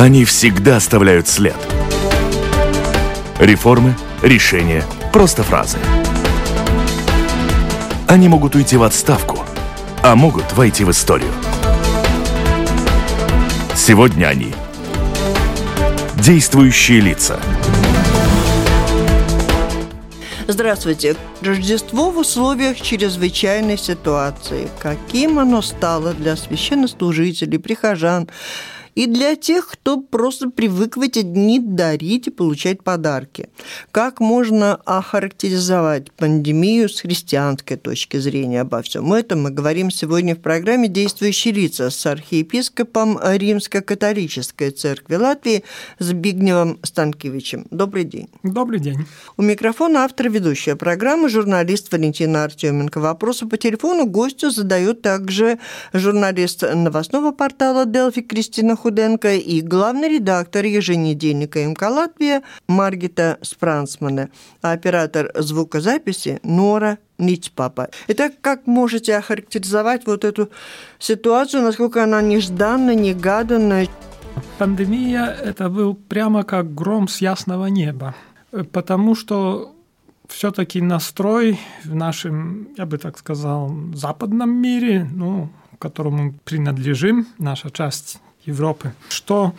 Они всегда оставляют след. Реформы, решения, просто фразы. Они могут уйти в отставку, а могут войти в историю. Сегодня они действующие лица. Здравствуйте. Рождество в условиях чрезвычайной ситуации. Каким оно стало для священнослужителей, прихожан, и для тех, кто просто привык в эти дни дарить и получать подарки. Как можно охарактеризовать пандемию с христианской точки зрения обо всем этом мы говорим сегодня в программе «Действующие лица» с архиепископом Римско-католической церкви Латвии Збигневым Станкевичем. Добрый день. Добрый день. У микрофона автор ведущая программы, журналист Валентина Артеменко. Вопросы по телефону гостю задает также журналист новостного портала «Делфи» Кристина Худенко и главный редактор еженедельника МК «Латвия» Маргита Спрансмана, а оператор звукозаписи Нора Ницпапа. Итак, как можете охарактеризовать вот эту ситуацию, насколько она нежданна, негаданна? Пандемия – это был прямо как гром с ясного неба, потому что все-таки настрой в нашем, я бы так сказал, западном мире, ну, которому принадлежим, наша часть Европы, что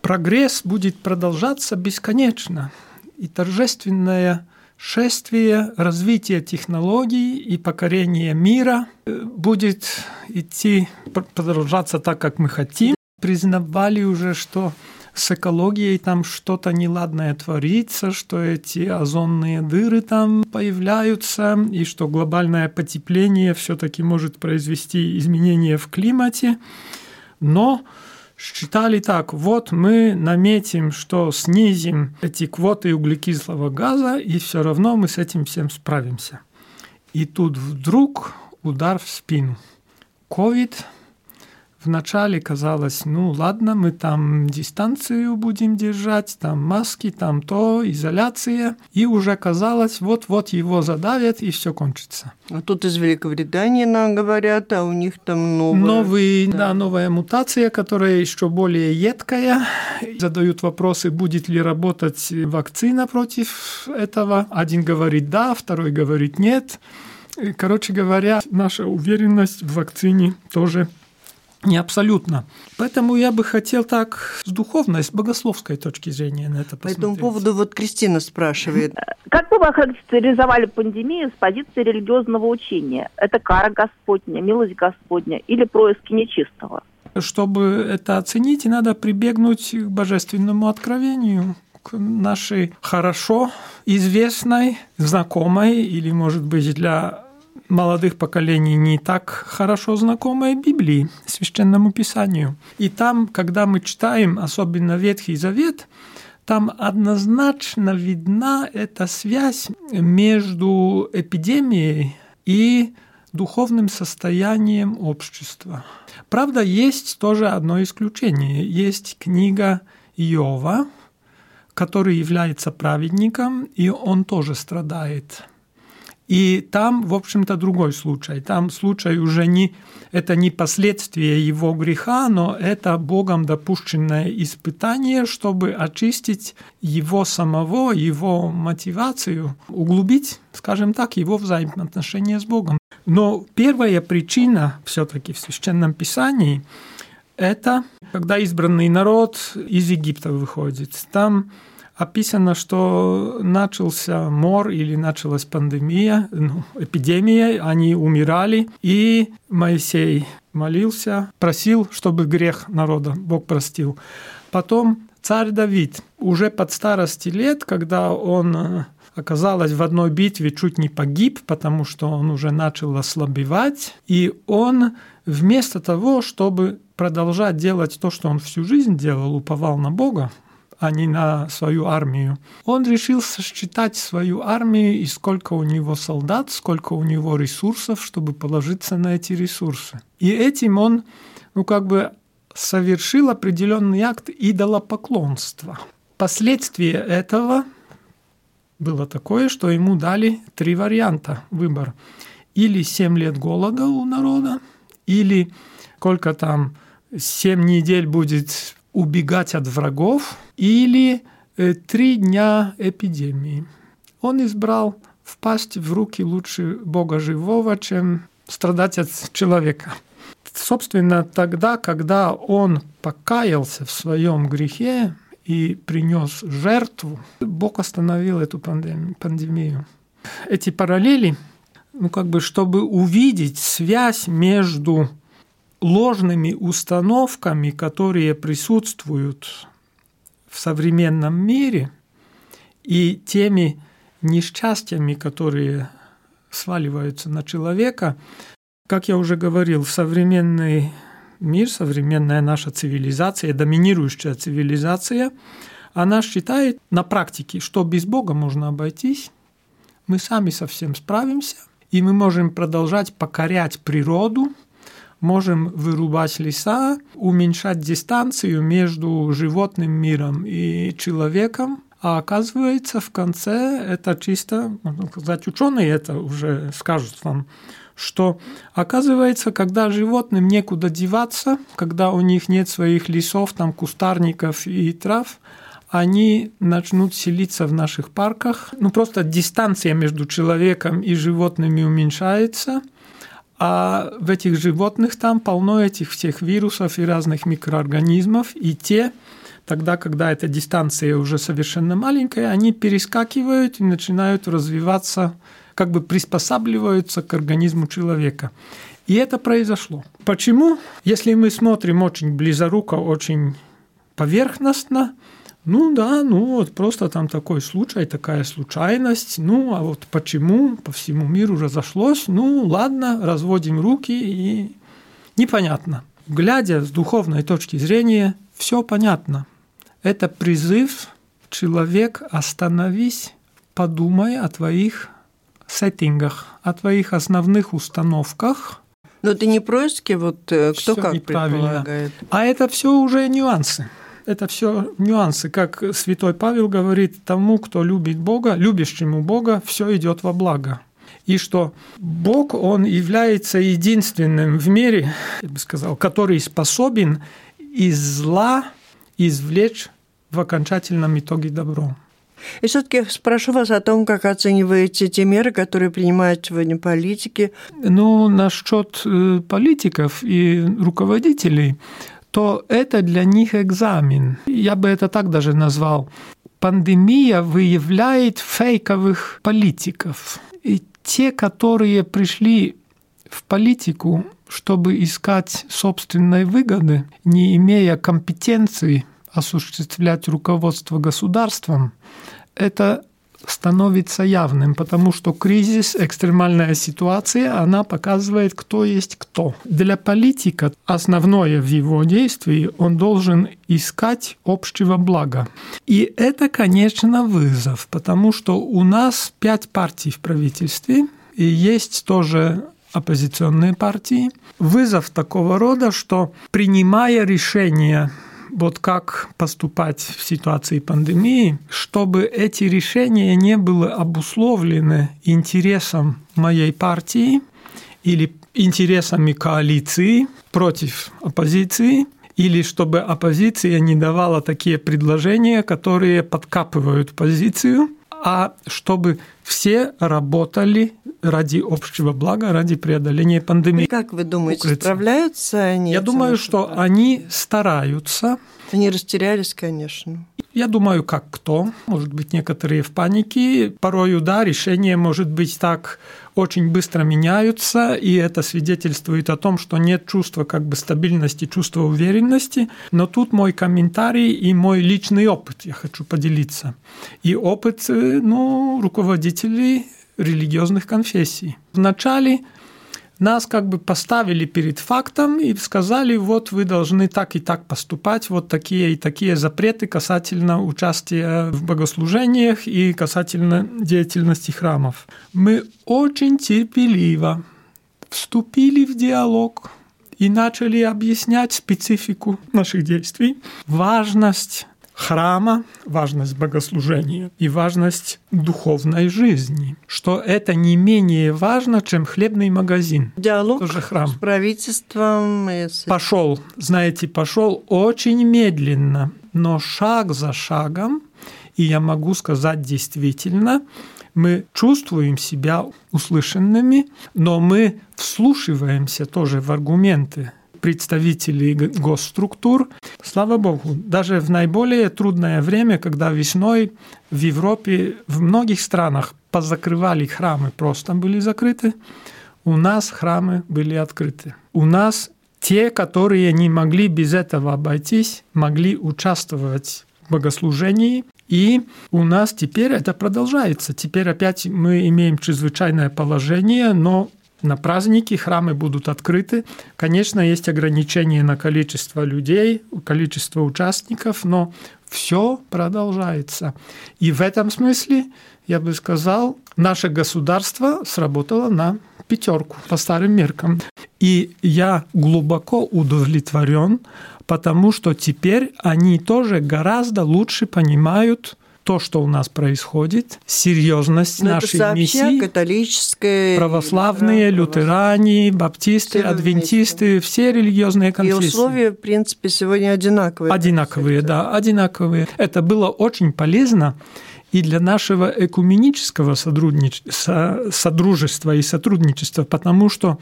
прогресс будет продолжаться бесконечно, и торжественное шествие развития технологий и покорения мира э, будет идти, продолжаться так, как мы хотим. Признавали уже, что с экологией там что-то неладное творится, что эти озонные дыры там появляются, и что глобальное потепление все-таки может произвести изменения в климате. Но считали так, вот мы наметим, что снизим эти квоты углекислого газа, и все равно мы с этим всем справимся. И тут вдруг удар в спину. COVID Вначале казалось, ну ладно, мы там дистанцию будем держать, там маски, там то, изоляция. И уже казалось, вот-вот его задавят, и все кончится. А тут из Великобритании нам говорят, а у них там новая... Новый, да. да, новая мутация, которая еще более едкая. Задают вопросы, будет ли работать вакцина против этого. Один говорит да, второй говорит нет. Короче говоря, наша уверенность в вакцине тоже не абсолютно. Поэтому я бы хотел так с духовной, с богословской точки зрения на это посмотреть. По этому поводу вот Кристина спрашивает. Как бы вы охарактеризовали пандемию с позиции религиозного учения? Это кара Господня, милость Господня или происки нечистого? Чтобы это оценить, надо прибегнуть к божественному откровению, к нашей хорошо известной, знакомой или, может быть, для молодых поколений не так хорошо знакомой Библии, Священному Писанию. И там, когда мы читаем, особенно Ветхий Завет, там однозначно видна эта связь между эпидемией и духовным состоянием общества. Правда, есть тоже одно исключение. Есть книга Иова, который является праведником, и он тоже страдает и там, в общем-то, другой случай. Там случай уже не, это не последствия его греха, но это Богом допущенное испытание, чтобы очистить его самого, его мотивацию, углубить, скажем так, его взаимоотношения с Богом. Но первая причина все-таки в Священном Писании – это когда избранный народ из Египта выходит. Там описано, что начался мор или началась пандемия, ну, эпидемия, они умирали, и Моисей молился, просил, чтобы грех народа Бог простил. Потом царь Давид уже под старости лет, когда он э, оказалось, в одной битве чуть не погиб, потому что он уже начал ослабевать, и он вместо того, чтобы продолжать делать то, что он всю жизнь делал, уповал на Бога, а не на свою армию. Он решил сосчитать свою армию и сколько у него солдат, сколько у него ресурсов, чтобы положиться на эти ресурсы. И этим он, ну как бы совершил определенный акт идолопоклонства. Последствие этого было такое, что ему дали три варианта выбор. Или 7 лет голода у народа, или сколько там 7 недель будет убегать от врагов или э, три дня эпидемии. Он избрал впасть в руки лучше Бога живого, чем страдать от человека. Собственно, тогда, когда он покаялся в своем грехе и принес жертву, Бог остановил эту пандемию. Эти параллели, ну как бы, чтобы увидеть связь между ложными установками, которые присутствуют в современном мире, и теми несчастьями, которые сваливаются на человека, как я уже говорил, современный мир, современная наша цивилизация, доминирующая цивилизация, она считает на практике, что без Бога можно обойтись, мы сами совсем справимся, и мы можем продолжать покорять природу, можем вырубать леса, уменьшать дистанцию между животным миром и человеком, а оказывается, в конце это чисто, можно сказать, ученые это уже скажут вам, что оказывается, когда животным некуда деваться, когда у них нет своих лесов, там кустарников и трав, они начнут селиться в наших парках. Ну, просто дистанция между человеком и животными уменьшается, а в этих животных там полно этих всех вирусов и разных микроорганизмов, и те Тогда, когда эта дистанция уже совершенно маленькая, они перескакивают и начинают развиваться, как бы приспосабливаются к организму человека. И это произошло. Почему? Если мы смотрим очень близоруко, очень поверхностно, ну да, ну вот просто там такой случай, такая случайность. Ну а вот почему по всему миру разошлось? Ну ладно, разводим руки и непонятно. Глядя с духовной точки зрения, все понятно. Это призыв человек, остановись, подумай о твоих сеттингах, о твоих основных установках. Но ты не происки, вот э, кто всё как предполагает. А это все уже нюансы. Это все нюансы. Как святой Павел говорит, тому, кто любит Бога, любящему Бога, все идет во благо. И что Бог, Он является единственным в мире, я бы сказал, который способен из зла извлечь в окончательном итоге добро. И все-таки спрошу вас о том, как оцениваете те меры, которые принимают сегодня политики. Ну, насчет э, политиков и руководителей, то это для них экзамен. Я бы это так даже назвал. Пандемия выявляет фейковых политиков. И те, которые пришли в политику, чтобы искать собственной выгоды, не имея компетенции осуществлять руководство государством, это становится явным, потому что кризис, экстремальная ситуация, она показывает, кто есть кто. Для политика основное в его действии, он должен искать общего блага. И это, конечно, вызов, потому что у нас пять партий в правительстве, и есть тоже оппозиционные партии. Вызов такого рода, что принимая решения вот как поступать в ситуации пандемии, чтобы эти решения не были обусловлены интересом моей партии или интересами коалиции против оппозиции, или чтобы оппозиция не давала такие предложения, которые подкапывают позицию, а чтобы все работали ради общего блага, ради преодоления пандемии. Как вы думаете, укрыться. справляются они? Я думаю, что так? они стараются. Они растерялись, конечно. Я думаю, как кто. Может быть, некоторые в панике. Порою, да, решения, может быть, так очень быстро меняются, и это свидетельствует о том, что нет чувства как бы стабильности, чувства уверенности. Но тут мой комментарий и мой личный опыт я хочу поделиться. И опыт э, ну, руководителей религиозных конфессий. Вначале нас как бы поставили перед фактом и сказали, вот вы должны так и так поступать, вот такие и такие запреты касательно участия в богослужениях и касательно деятельности храмов. Мы очень терпеливо вступили в диалог и начали объяснять специфику наших действий, важность храма, важность богослужения и важность духовной жизни, что это не менее важно, чем хлебный магазин. Диалог Тоже храм. с правительством. Пошел, знаете, пошел очень медленно, но шаг за шагом, и я могу сказать действительно, мы чувствуем себя услышанными, но мы вслушиваемся тоже в аргументы представителей госструктур. Слава Богу, даже в наиболее трудное время, когда весной в Европе, в многих странах позакрывали храмы, просто были закрыты, у нас храмы были открыты. У нас те, которые не могли без этого обойтись, могли участвовать в богослужении. И у нас теперь это продолжается. Теперь опять мы имеем чрезвычайное положение, но на праздники храмы будут открыты. Конечно, есть ограничения на количество людей, количество участников, но все продолжается. И в этом смысле, я бы сказал, наше государство сработало на пятерку по старым меркам. И я глубоко удовлетворен, потому что теперь они тоже гораздо лучше понимают то, что у нас происходит, серьезность Но это нашей сообща миссии католическая... православные, лютеране, баптисты, Все адвентисты, все религиозные И конфессии. условия, в принципе, сегодня одинаковые. Одинаковые, да, одинаковые. Это было очень полезно и для нашего экуменического сотруднич- со- содружества и сотрудничества, потому что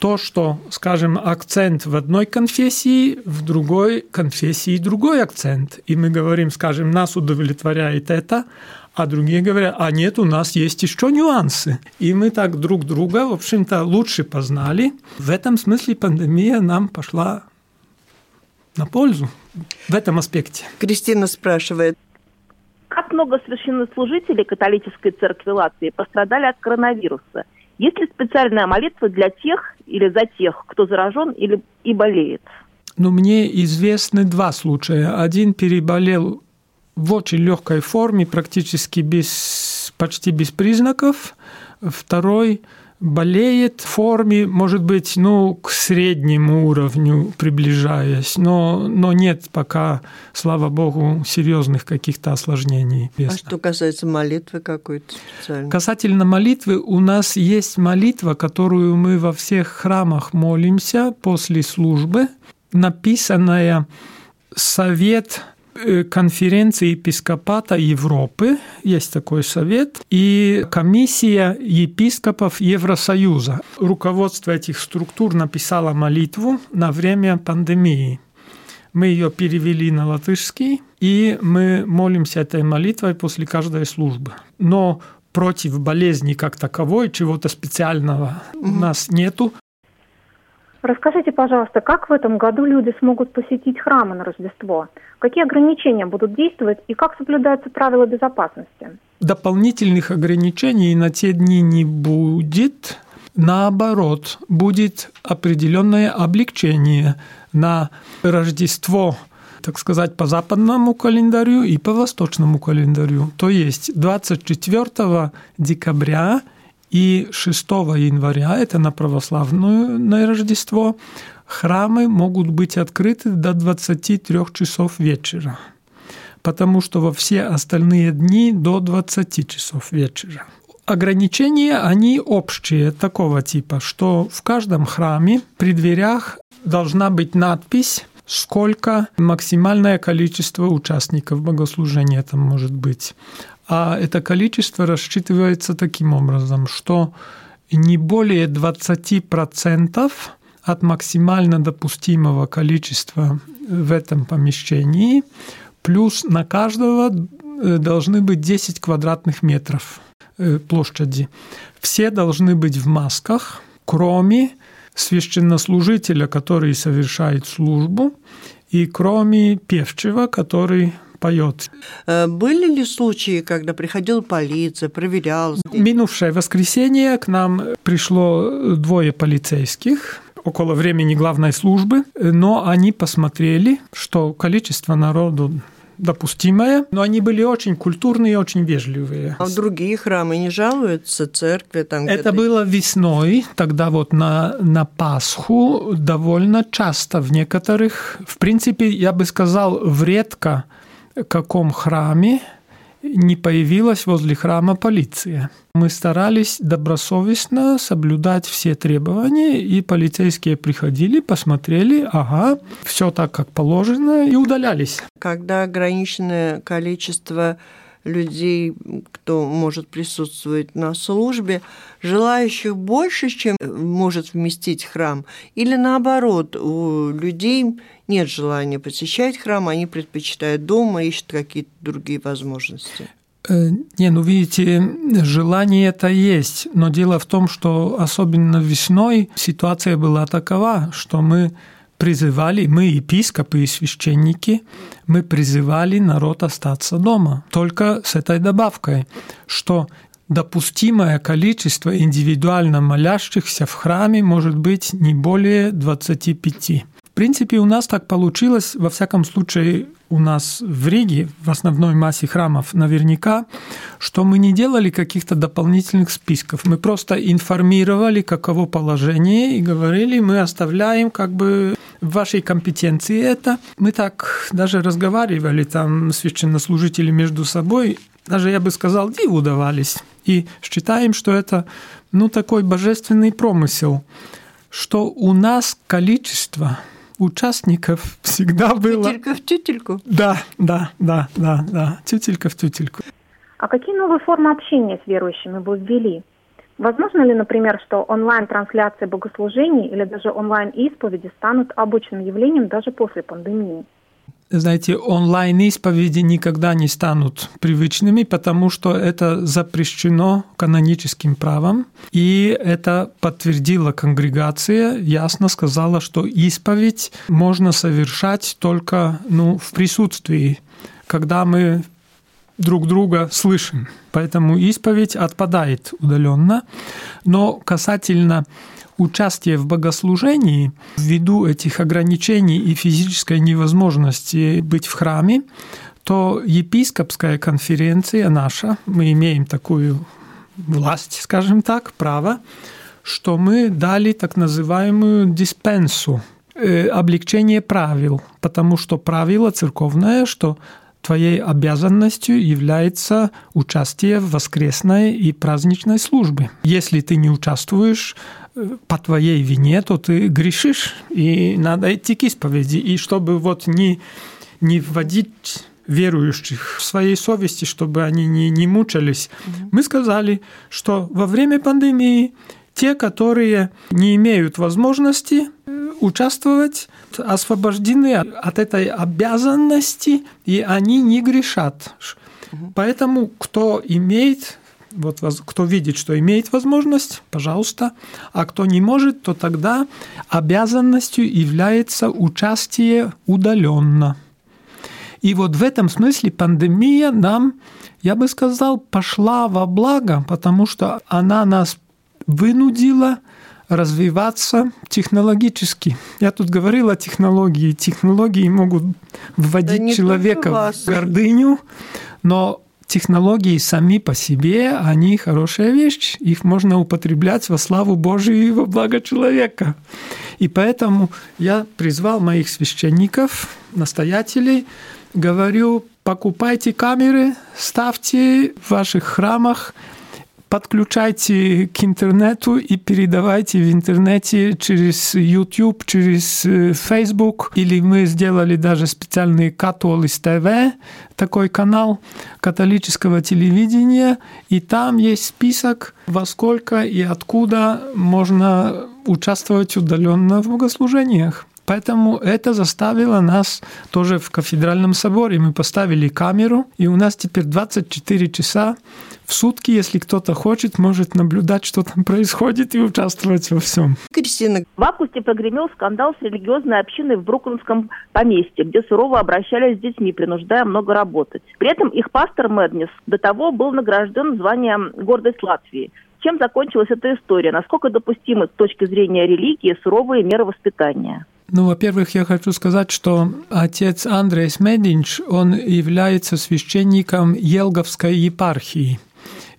то, что, скажем, акцент в одной конфессии, в другой конфессии другой акцент. И мы говорим, скажем, нас удовлетворяет это, а другие говорят, а нет, у нас есть еще нюансы. И мы так друг друга, в общем-то, лучше познали. В этом смысле пандемия нам пошла на пользу в этом аспекте. Кристина спрашивает, Как много священнослужителей католической церкви Латвии пострадали от коронавируса? Есть ли специальная молитва для тех или за тех, кто заражен или и болеет? Но мне известны два случая. Один переболел в очень легкой форме, практически без, почти без признаков. Второй болеет в форме, может быть, ну, к среднему уровню приближаясь, но, но нет пока, слава богу, серьезных каких-то осложнений. а известно. что касается молитвы какой-то специальной? Касательно молитвы, у нас есть молитва, которую мы во всех храмах молимся после службы, написанная Совет конференции епископата Европы, есть такой совет, и комиссия епископов Евросоюза. Руководство этих структур написало молитву на время пандемии. Мы ее перевели на латышский, и мы молимся этой молитвой после каждой службы. Но против болезни как таковой, чего-то специального у нас нету. Расскажите, пожалуйста, как в этом году люди смогут посетить храмы на Рождество? Какие ограничения будут действовать и как соблюдаются правила безопасности? Дополнительных ограничений на те дни не будет. Наоборот, будет определенное облегчение на Рождество, так сказать, по западному календарю и по восточному календарю. То есть 24 декабря и 6 января, это на православное на Рождество, храмы могут быть открыты до 23 часов вечера, потому что во все остальные дни до 20 часов вечера. Ограничения, они общие такого типа, что в каждом храме при дверях должна быть надпись, сколько максимальное количество участников богослужения там может быть. А это количество рассчитывается таким образом, что не более 20% от максимально допустимого количества в этом помещении, плюс на каждого э, должны быть 10 квадратных метров э, площади. Все должны быть в масках, кроме священнослужителя, который совершает службу, и кроме певчего, который поет. Э, Были ли случаи, когда приходила полиция, проверяла? Минувшее воскресенье к нам пришло двое полицейских около времени главной службы, но они посмотрели, что количество народу допустимое, но они были очень культурные и очень вежливые. А в другие храмы не жалуются, церкви там Это было весной, тогда вот на, на Пасху довольно часто в некоторых, в принципе, я бы сказал, в редко каком храме не появилась возле храма полиция. Мы старались добросовестно соблюдать все требования, и полицейские приходили, посмотрели, ага, все так, как положено, и удалялись. Когда ограниченное количество людей, кто может присутствовать на службе, желающих больше, чем может вместить храм, или наоборот, у людей нет желания посещать храм, они предпочитают дома, ищут какие-то другие возможности. Э, не, ну видите, желание это есть, но дело в том, что особенно весной ситуация была такова, что мы призывали, мы епископы и священники, мы призывали народ остаться дома. Только с этой добавкой, что допустимое количество индивидуально молящихся в храме может быть не более 25. Принципе, у нас так получилось, во всяком случае, у нас в Риге, в основной массе храмов наверняка, что мы не делали каких-то дополнительных списков. Мы просто информировали, каково положение, и говорили, мы оставляем как бы в вашей компетенции это. Мы так даже разговаривали там священнослужители между собой, даже, я бы сказал, диву давались. И считаем, что это ну, такой божественный промысел, что у нас количество участников всегда было... Тютелька в тютельку? Да, да, да, да, да, тютелька в тютельку. А какие новые формы общения с верующими вы ввели? Возможно ли, например, что онлайн-трансляции богослужений или даже онлайн-исповеди станут обычным явлением даже после пандемии? Знаете, онлайн-исповеди никогда не станут привычными, потому что это запрещено каноническим правом. И это подтвердила конгрегация, ясно сказала, что исповедь можно совершать только ну, в присутствии, когда мы друг друга слышим. Поэтому исповедь отпадает удаленно. Но касательно участие в богослужении, ввиду этих ограничений и физической невозможности быть в храме, то епископская конференция наша, мы имеем такую власть, скажем так, право, что мы дали так называемую диспенсу, э, облегчение правил, потому что правило церковное, что твоей обязанностью является участие в воскресной и праздничной службе. Если ты не участвуешь по твоей вине, то ты грешишь, и надо идти к исповеди. И чтобы вот не, не вводить верующих в своей совести, чтобы они не, не мучались, mm-hmm. мы сказали, что во время пандемии те, которые не имеют возможности участвовать, освобождены от этой обязанности, и они не грешат. Поэтому кто имеет вот кто видит, что имеет возможность, пожалуйста, а кто не может, то тогда обязанностью является участие удаленно. И вот в этом смысле пандемия нам, я бы сказал, пошла во благо, потому что она нас вынудила развиваться технологически. Я тут говорил о технологии. Технологии могут вводить да человека в гордыню, но технологии сами по себе, они хорошая вещь. Их можно употреблять во славу Божию и во благо человека. И поэтому я призвал моих священников, настоятелей, говорю, покупайте камеры, ставьте в ваших храмах подключайте к интернету и передавайте в интернете через YouTube, через э, Facebook. Или мы сделали даже специальный Католис ТВ, такой канал католического телевидения. И там есть список, во сколько и откуда можно участвовать удаленно в богослужениях. Поэтому это заставило нас тоже в кафедральном соборе. Мы поставили камеру, и у нас теперь 24 часа в сутки, если кто-то хочет, может наблюдать, что там происходит и участвовать во всем. Кристина. В августе прогремел скандал с религиозной общиной в Бруклинском поместье, где сурово обращались с детьми, принуждая много работать. При этом их пастор Мэднис до того был награжден званием «Гордость Латвии». Чем закончилась эта история? Насколько допустимы с точки зрения религии суровые меры воспитания? Ну, во-первых, я хочу сказать, что отец Андрей Мединч, он является священником Елговской епархии.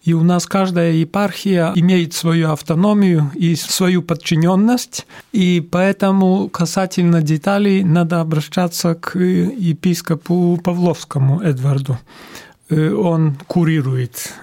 И у нас каждая епархия имеет свою автономию и свою подчиненность, и поэтому касательно деталей надо обращаться к епископу Павловскому Эдварду он курирует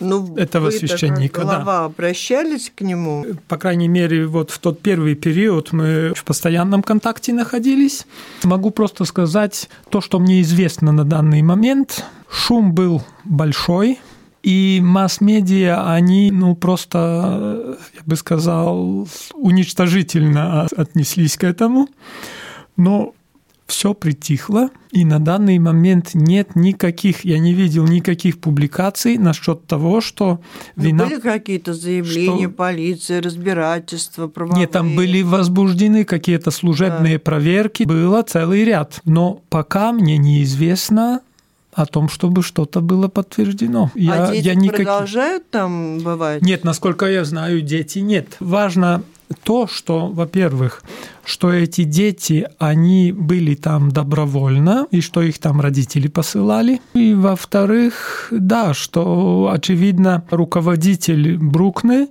ну, этого вы священника. Глава да. обращались к нему? По крайней мере, вот в тот первый период мы в постоянном контакте находились. Могу просто сказать то, что мне известно на данный момент. Шум был большой, и масс-медиа, они, ну, просто, я бы сказал, уничтожительно отнеслись к этому. Но все притихло, и на данный момент нет никаких, я не видел никаких публикаций насчет того, что вина... были какие-то заявления что... полиции, разбирательства, правовые? Нет, там были возбуждены какие-то служебные да. проверки, было целый ряд. Но пока мне неизвестно, о том, чтобы что-то было подтверждено. А я, дети я никак... продолжают там бывать? Нет, насколько я знаю, дети нет. Важно то, что, во-первых, что эти дети, они были там добровольно, и что их там родители посылали. И, во-вторых, да, что, очевидно, руководитель Брукны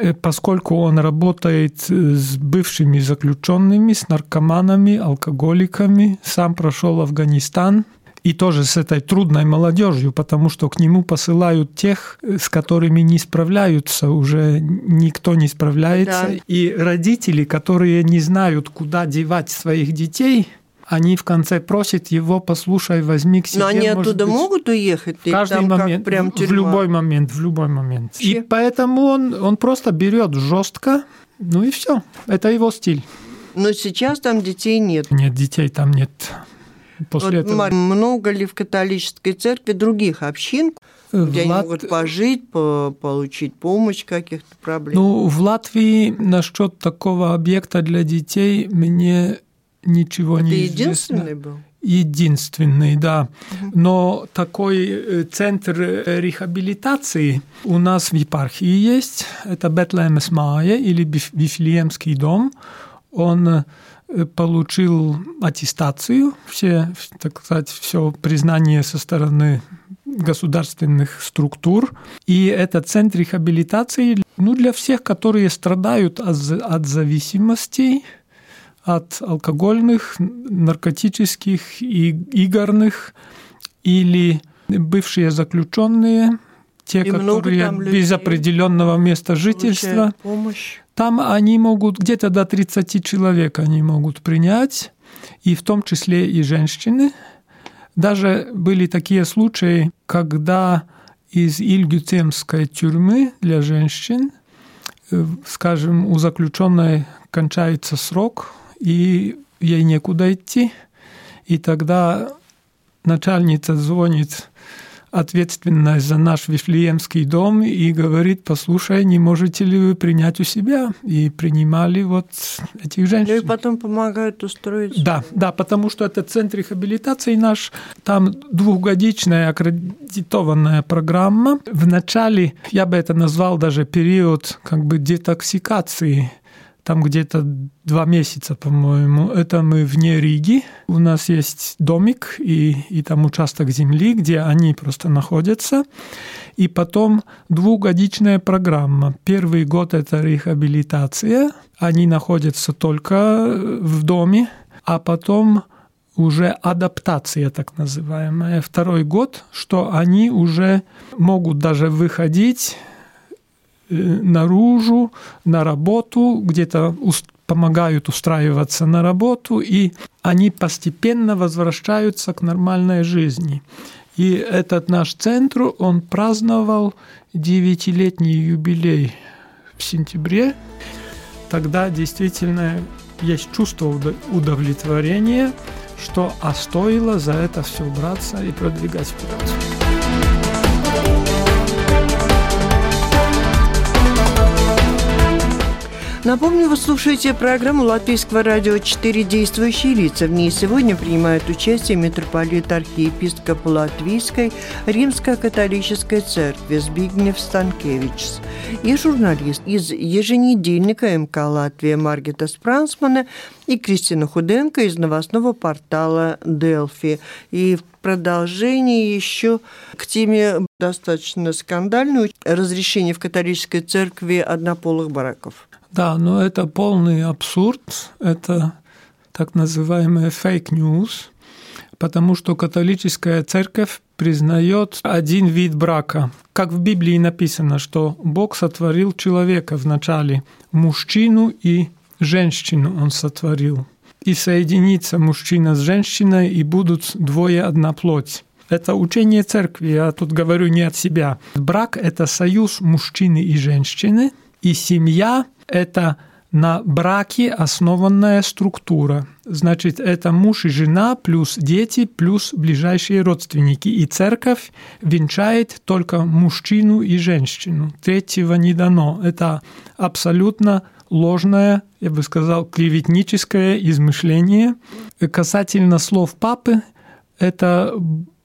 э, поскольку он работает с бывшими заключенными, с наркоманами, алкоголиками, сам прошел Афганистан, и тоже с этой трудной молодежью, потому что к нему посылают тех, с которыми не справляются, уже никто не справляется. Да. И родители, которые не знают, куда девать своих детей, они в конце просят его, послушай, возьми к себе. Но они оттуда быть, могут уехать? В каждый там момент, прям в любой момент, в любой момент. Че? И поэтому он, он просто берет жестко, ну и все. Это его стиль. Но сейчас там детей нет. Нет, детей там нет после вот этого? Много ли в католической церкви других общин, в где они могут пожить, по получить помощь каких-то проблем? Ну, в Латвии насчет такого объекта для детей мне ничего Это не известно. единственный был? единственный, да. Но такой э, центр э, реабилитации у нас в епархии есть. Это Бетлемес Майя или Вифлеемский дом. Он получил аттестацию, все, так сказать, все признание со стороны государственных структур. И это центр реабилитации ну, для всех, которые страдают от, от зависимостей, от алкогольных, наркотических и игорных или бывшие заключенные, те, и которые без определенного места жительства. Помощь. Там они могут, где-то до 30 человек они могут принять, и в том числе и женщины. Даже были такие случаи, когда из Ильгютемской тюрьмы для женщин, э, скажем, у заключенной кончается срок, и ей некуда идти, и тогда начальница звонит ответственность за наш Вифлеемский дом и говорит, послушай, не можете ли вы принять у себя? И принимали вот этих женщин. Ну и потом помогают устроить. Да, да, потому что это центр реабилитации наш. Там двухгодичная аккредитованная программа. В начале я бы это назвал даже период как бы детоксикации там где-то два месяца, по-моему. Это мы вне Риги. У нас есть домик и, и там участок земли, где они просто находятся. И потом двухгодичная программа. Первый год – это реабилитация. Они находятся только в доме, а потом уже адаптация так называемая. Второй год, что они уже могут даже выходить наружу, на работу, где-то помогают устраиваться на работу, и они постепенно возвращаются к нормальной жизни. И этот наш центр, он праздновал девятилетний юбилей в сентябре. Тогда действительно есть чувство удовлетворения, что а стоило за это все браться и продвигать вперед. Напомню, вы слушаете программу Латвийского радио «Четыре действующие лица». В ней сегодня принимает участие митрополит архиепископ Латвийской Римско-католической церкви Збигнев Станкевичс и журналист из еженедельника МК «Латвия» Маргита Спранцмане и Кристина Худенко из новостного портала «Делфи». И в продолжении еще к теме достаточно скандальную разрешение в католической церкви однополых браков. Да, но это полный абсурд, это так называемый fake news, потому что католическая церковь признает один вид брака. Как в Библии написано, что Бог сотворил человека вначале, мужчину и женщину он сотворил. И соединится мужчина с женщиной, и будут двое одна плоть. Это учение церкви, я тут говорю не от себя. Брак – это союз мужчины и женщины, и семья – это на браке основанная структура. Значит, это муж и жена плюс дети плюс ближайшие родственники. И церковь венчает только мужчину и женщину. Третьего не дано. Это абсолютно ложное, я бы сказал, клеветническое измышление. Касательно слов папы, это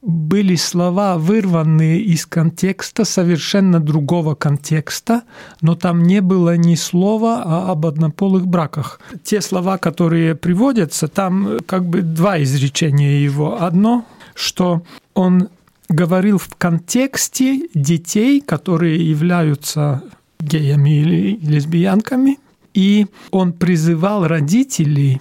были слова, вырванные из контекста, совершенно другого контекста, но там не было ни слова об однополых браках. Те слова, которые приводятся, там как бы два изречения его. Одно, что он говорил в контексте детей, которые являются геями или лесбиянками, и он призывал родителей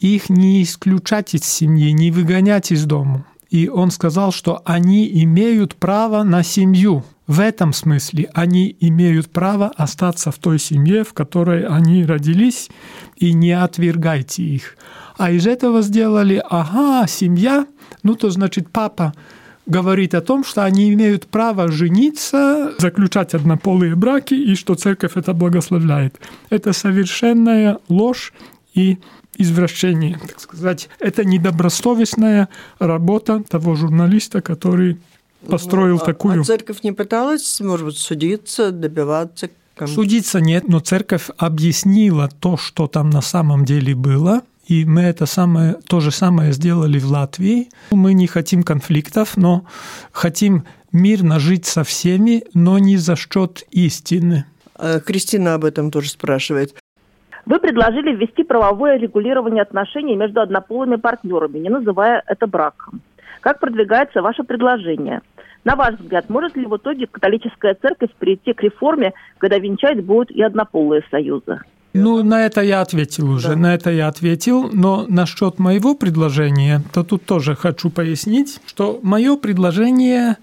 их не исключать из семьи, не выгонять из дома и он сказал, что они имеют право на семью. В этом смысле они имеют право остаться в той семье, в которой они родились, и не отвергайте их. А из этого сделали, ага, семья, ну то значит папа говорит о том, что они имеют право жениться, заключать однополые браки, и что церковь это благословляет. Это совершенная ложь и извращение, так сказать. Это недобросовестная работа того журналиста, который построил ну, такую... А церковь не пыталась, может быть, судиться, добиваться? Судиться нет, но церковь объяснила то, что там на самом деле было, и мы это самое, то же самое сделали в Латвии. Мы не хотим конфликтов, но хотим мирно жить со всеми, но не за счет истины. А Кристина об этом тоже спрашивает. Вы предложили ввести правовое регулирование отношений между однополыми партнерами, не называя это браком. Как продвигается ваше предложение? На ваш взгляд, может ли в итоге католическая церковь прийти к реформе, когда венчать будут и однополые союзы? Ну, на это я ответил уже, да. на это я ответил, но насчет моего предложения, то тут тоже хочу пояснить, что мое предложение,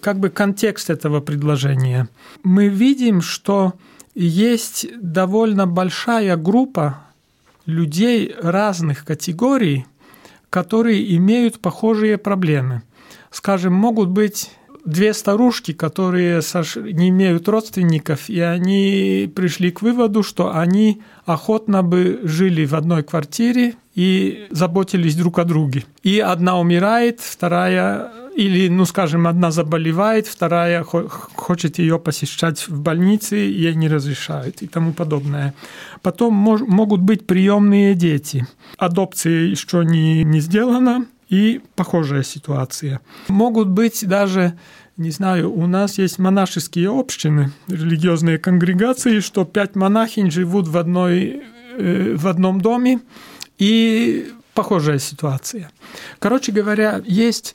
как бы контекст этого предложения. Мы видим, что есть довольно большая группа людей разных категорий, которые имеют похожие проблемы. Скажем, могут быть две старушки, которые не имеют родственников, и они пришли к выводу, что они охотно бы жили в одной квартире и заботились друг о друге. И одна умирает, вторая или, ну, скажем, одна заболевает, вторая хочет ее посещать в больнице, ей не разрешают и тому подобное. Потом могут быть приемные дети. Адопция еще не, не сделана, и похожая ситуация. Могут быть даже не знаю, у нас есть монашеские общины, религиозные конгрегации, что пять монахинь живут в, одной, э, в одном доме, и похожая ситуация. Короче говоря, есть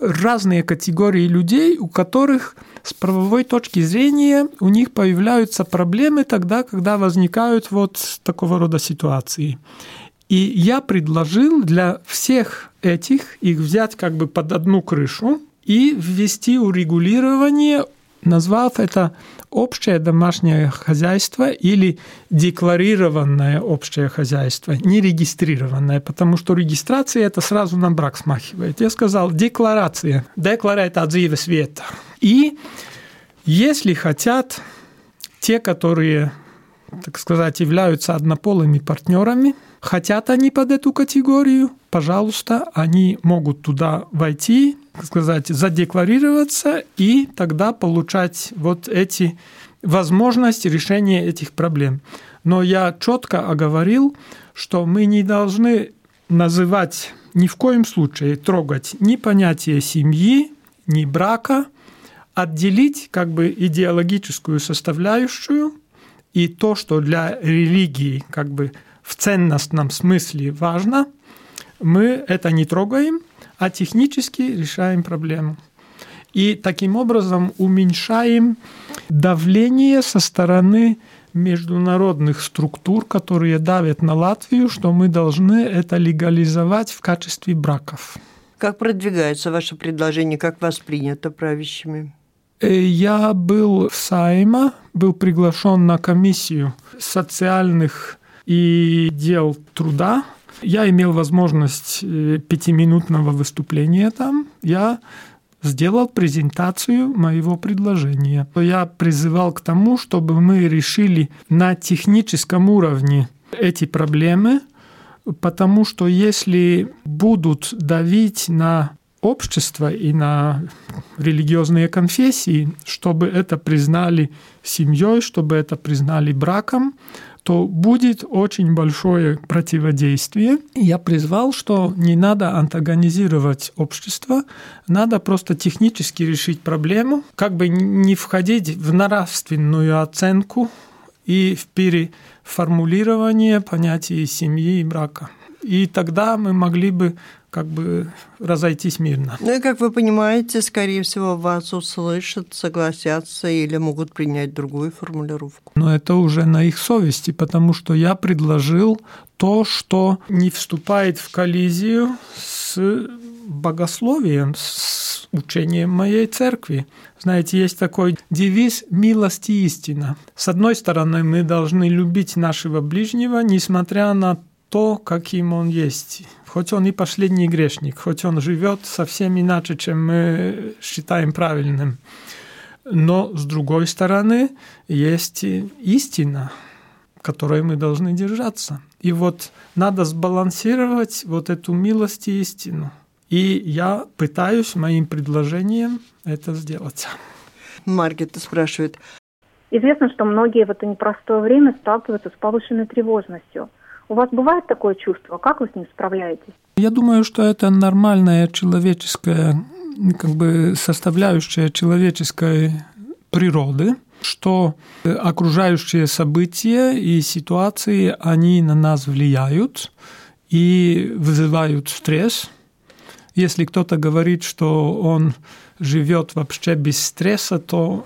разные категории людей, у которых с правовой точки зрения у них появляются проблемы тогда, когда возникают вот такого рода ситуации. И я предложил для всех этих их взять как бы под одну крышу и ввести урегулирование, назвав это общее домашнее хозяйство или декларированное общее хозяйство, не регистрированное, потому что регистрация это сразу на брак смахивает. Я сказал декларация, декларēt dzīves света. И если хотят те, которые, так сказать, являются однополыми партнерами, хотят они под эту категорию, пожалуйста, они могут туда войти, так сказать, задекларироваться и тогда получать вот эти возможности решения этих проблем. Но я четко оговорил, что мы не должны называть ни в коем случае трогать ни понятие семьи, ни брака, отделить как бы идеологическую составляющую и то, что для религии как бы в ценностном смысле важно, мы это не трогаем, а технически решаем проблему. И таким образом уменьшаем давление со стороны международных структур, которые давят на Латвию, что мы должны это легализовать в качестве браков. Как продвигается ваше предложение, как воспринято правящими? Э, я был в Сайма, был приглашен на комиссию социальных и дел труда. Я имел возможность э, пятиминутного выступления там. Я сделал презентацию моего предложения. Я призывал к тому, чтобы мы решили на техническом уровне эти проблемы, потому что если будут давить на общество и на религиозные конфессии, чтобы это признали семьей, чтобы это признали браком, то будет очень большое противодействие. Я призвал, что не надо антагонизировать общество, надо просто технически решить проблему, как бы не входить в нравственную оценку и в переформулирование понятий семьи и брака. И тогда мы могли бы как бы разойтись мирно. Ну и, как вы понимаете, скорее всего, вас услышат, согласятся или могут принять другую формулировку. Но это уже на их совести, потому что я предложил то, что не вступает в коллизию с богословием, с учением моей церкви. Знаете, есть такой девиз «милость и истина». С одной стороны, мы должны любить нашего ближнего, несмотря на то, каким он есть. Хоть он и последний грешник, хоть он живет совсем иначе, чем мы считаем правильным. Но, с другой стороны, есть истина, которой мы должны держаться. И вот надо сбалансировать вот эту милость и истину. И я пытаюсь моим предложением это сделать. Маргета спрашивает. Известно, что многие в это непростое время сталкиваются с повышенной тревожностью – у вас бывает такое чувство? Как вы с ним справляетесь? Я думаю, что это нормальная человеческая как бы составляющая человеческой природы, что окружающие события и ситуации, они на нас влияют и вызывают стресс. Если кто-то говорит, что он живет вообще без стресса, то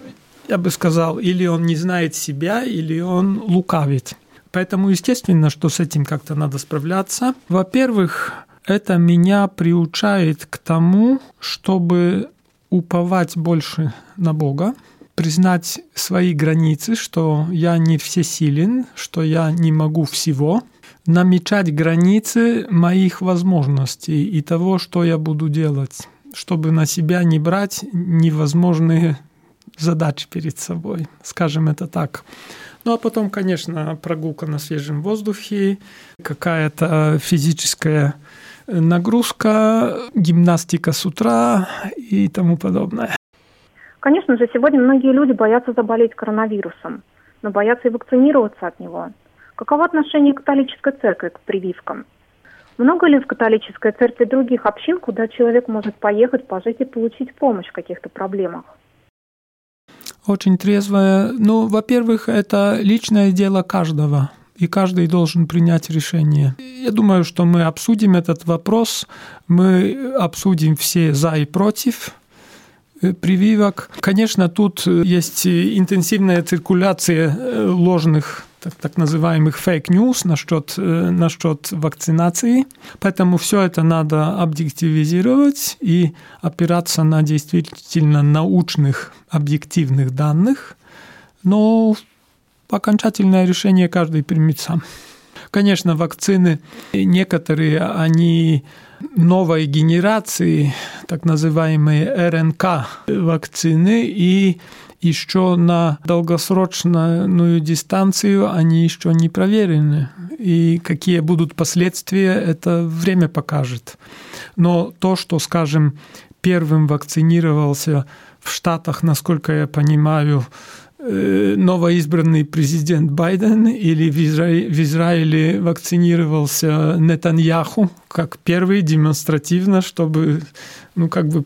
я бы сказал, или он не знает себя, или он лукавит. Поэтому, естественно, что с этим как-то надо справляться. Во-первых, это меня приучает к тому, чтобы уповать больше на Бога, признать свои границы, что я не всесилен, что я не могу всего, намечать границы моих возможностей и того, что я буду делать, чтобы на себя не брать невозможные задачи перед собой, скажем это так. Ну а потом, конечно, прогулка на свежем воздухе, какая-то физическая нагрузка, гимнастика с утра и тому подобное. Конечно же, сегодня многие люди боятся заболеть коронавирусом, но боятся и вакцинироваться от него. Каково отношение католической церкви к прививкам? Много ли в католической церкви других общин, куда человек может поехать, пожить и получить помощь в каких-то проблемах? Очень трезвая. Ну, во-первых, это личное дело каждого и каждый должен принять решение. Я думаю, что мы обсудим этот вопрос, мы обсудим все за и против э, прививок. Конечно, тут есть интенсивная циркуляция э, ложных так, так называемых fake news насчет, э, насчет вакцинации. Поэтому все это надо объективизировать и опираться на действительно научных, объективных данных. Но окончательное решение каждый примет сам. Конечно, вакцины некоторые, они новой генерации, так называемые РНК вакцины, и еще на долгосрочную дистанцию они еще не проверены. И какие будут последствия, это время покажет. Но то, что, скажем, первым вакцинировался в Штатах, насколько я понимаю, э, новоизбранный президент Байден или в, Изра... в Израиле вакцинировался Нетаньяху как первый демонстративно, чтобы ну, как бы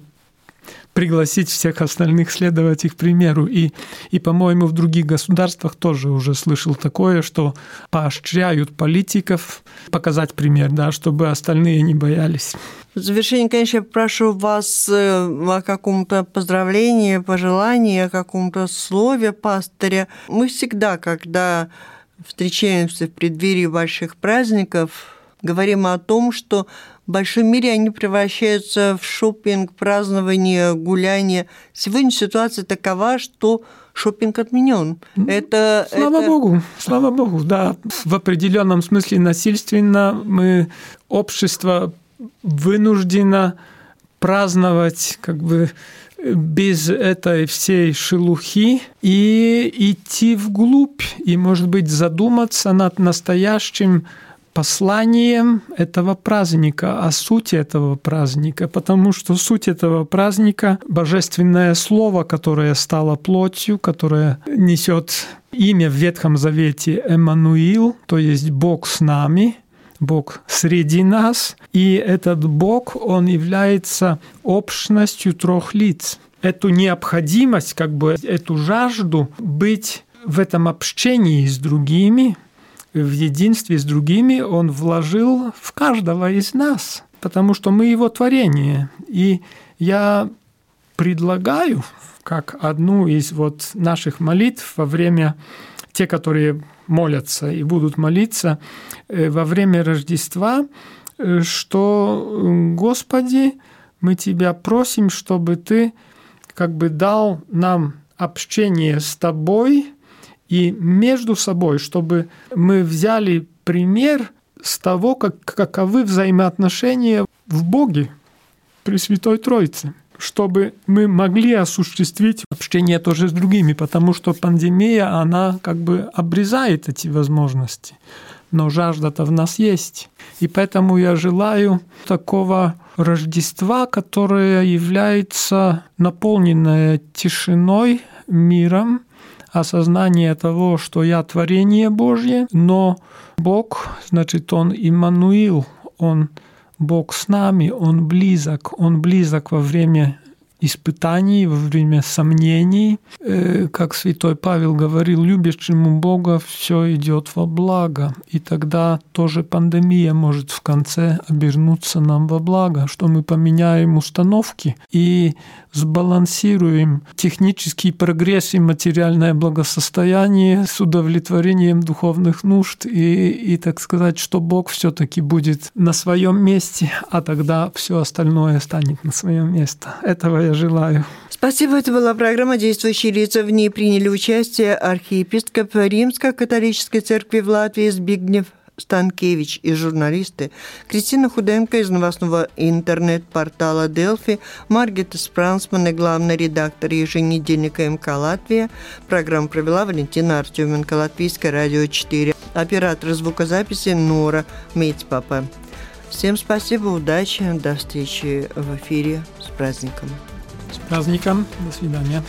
пригласить всех остальных следовать их примеру. И, и по-моему, в других государствах тоже уже слышал такое, что поощряют политиков показать пример, да, чтобы остальные не боялись. В завершение, конечно, я прошу вас э, о каком-то поздравлении, пожелании, о каком-то слове пастыря. Мы всегда, когда встречаемся в преддверии больших праздников, говорим о том, что в большом мире они превращаются в шопинг, празднование, гуляние. Сегодня ситуация такова, что шопинг отменен. Это, слава это... Богу, слава Богу, да. В определенном смысле насильственно мы общество вынуждено праздновать как бы без этой всей шелухи и идти вглубь, и, может быть, задуматься над настоящим посланием этого праздника, о сути этого праздника, потому что суть этого праздника – божественное слово, которое стало плотью, которое несет имя в Ветхом Завете Эммануил, то есть Бог с нами, Бог среди нас, и этот Бог, Он является общностью трех лиц. Эту необходимость, как бы эту жажду быть в этом общении с другими – в единстве с другими Он вложил в каждого из нас, потому что мы Его творение. И я предлагаю, как одну из вот наших молитв во время те, которые молятся и будут молиться э, во время Рождества, э, что Господи, мы Тебя просим, чтобы Ты как бы дал нам общение с Тобой и между собой, чтобы мы взяли пример с того, как, каковы взаимоотношения в Боге, при Святой Троице чтобы мы могли осуществить общение тоже с другими, потому что пандемия, она как бы обрезает эти возможности. Но жажда-то в нас есть. И поэтому я желаю такого Рождества, которое является наполненное тишиной, миром, осознание того, что я творение Божье, но Бог, значит, Он Иммануил, Он Бог с нами, Он близок, Он близок во время испытаний, во время сомнений. Э, как святой Павел говорил, любящему Бога все идет во благо. И тогда тоже пандемия может в конце обернуться нам во благо, что мы поменяем установки и сбалансируем технический прогресс и материальное благосостояние с удовлетворением духовных нужд и, и так сказать, что Бог все-таки будет на своем месте, а тогда все остальное станет на своем месте. Этого я желаю. Спасибо. Это была программа «Действующие лица». В ней приняли участие архиепископ Римско-католической церкви в Латвии Збигнев Станкевич и журналисты, Кристина Худенко из новостного интернет-портала «Делфи», Маргита Спрансман и главный редактор еженедельника МК «Латвия». Программу провела Валентина Артеменко, Латвийское радио 4. Оператор звукозаписи Нора Мейцпапа. Всем спасибо, удачи, до встречи в эфире. С праздником! С праздником, до свидания.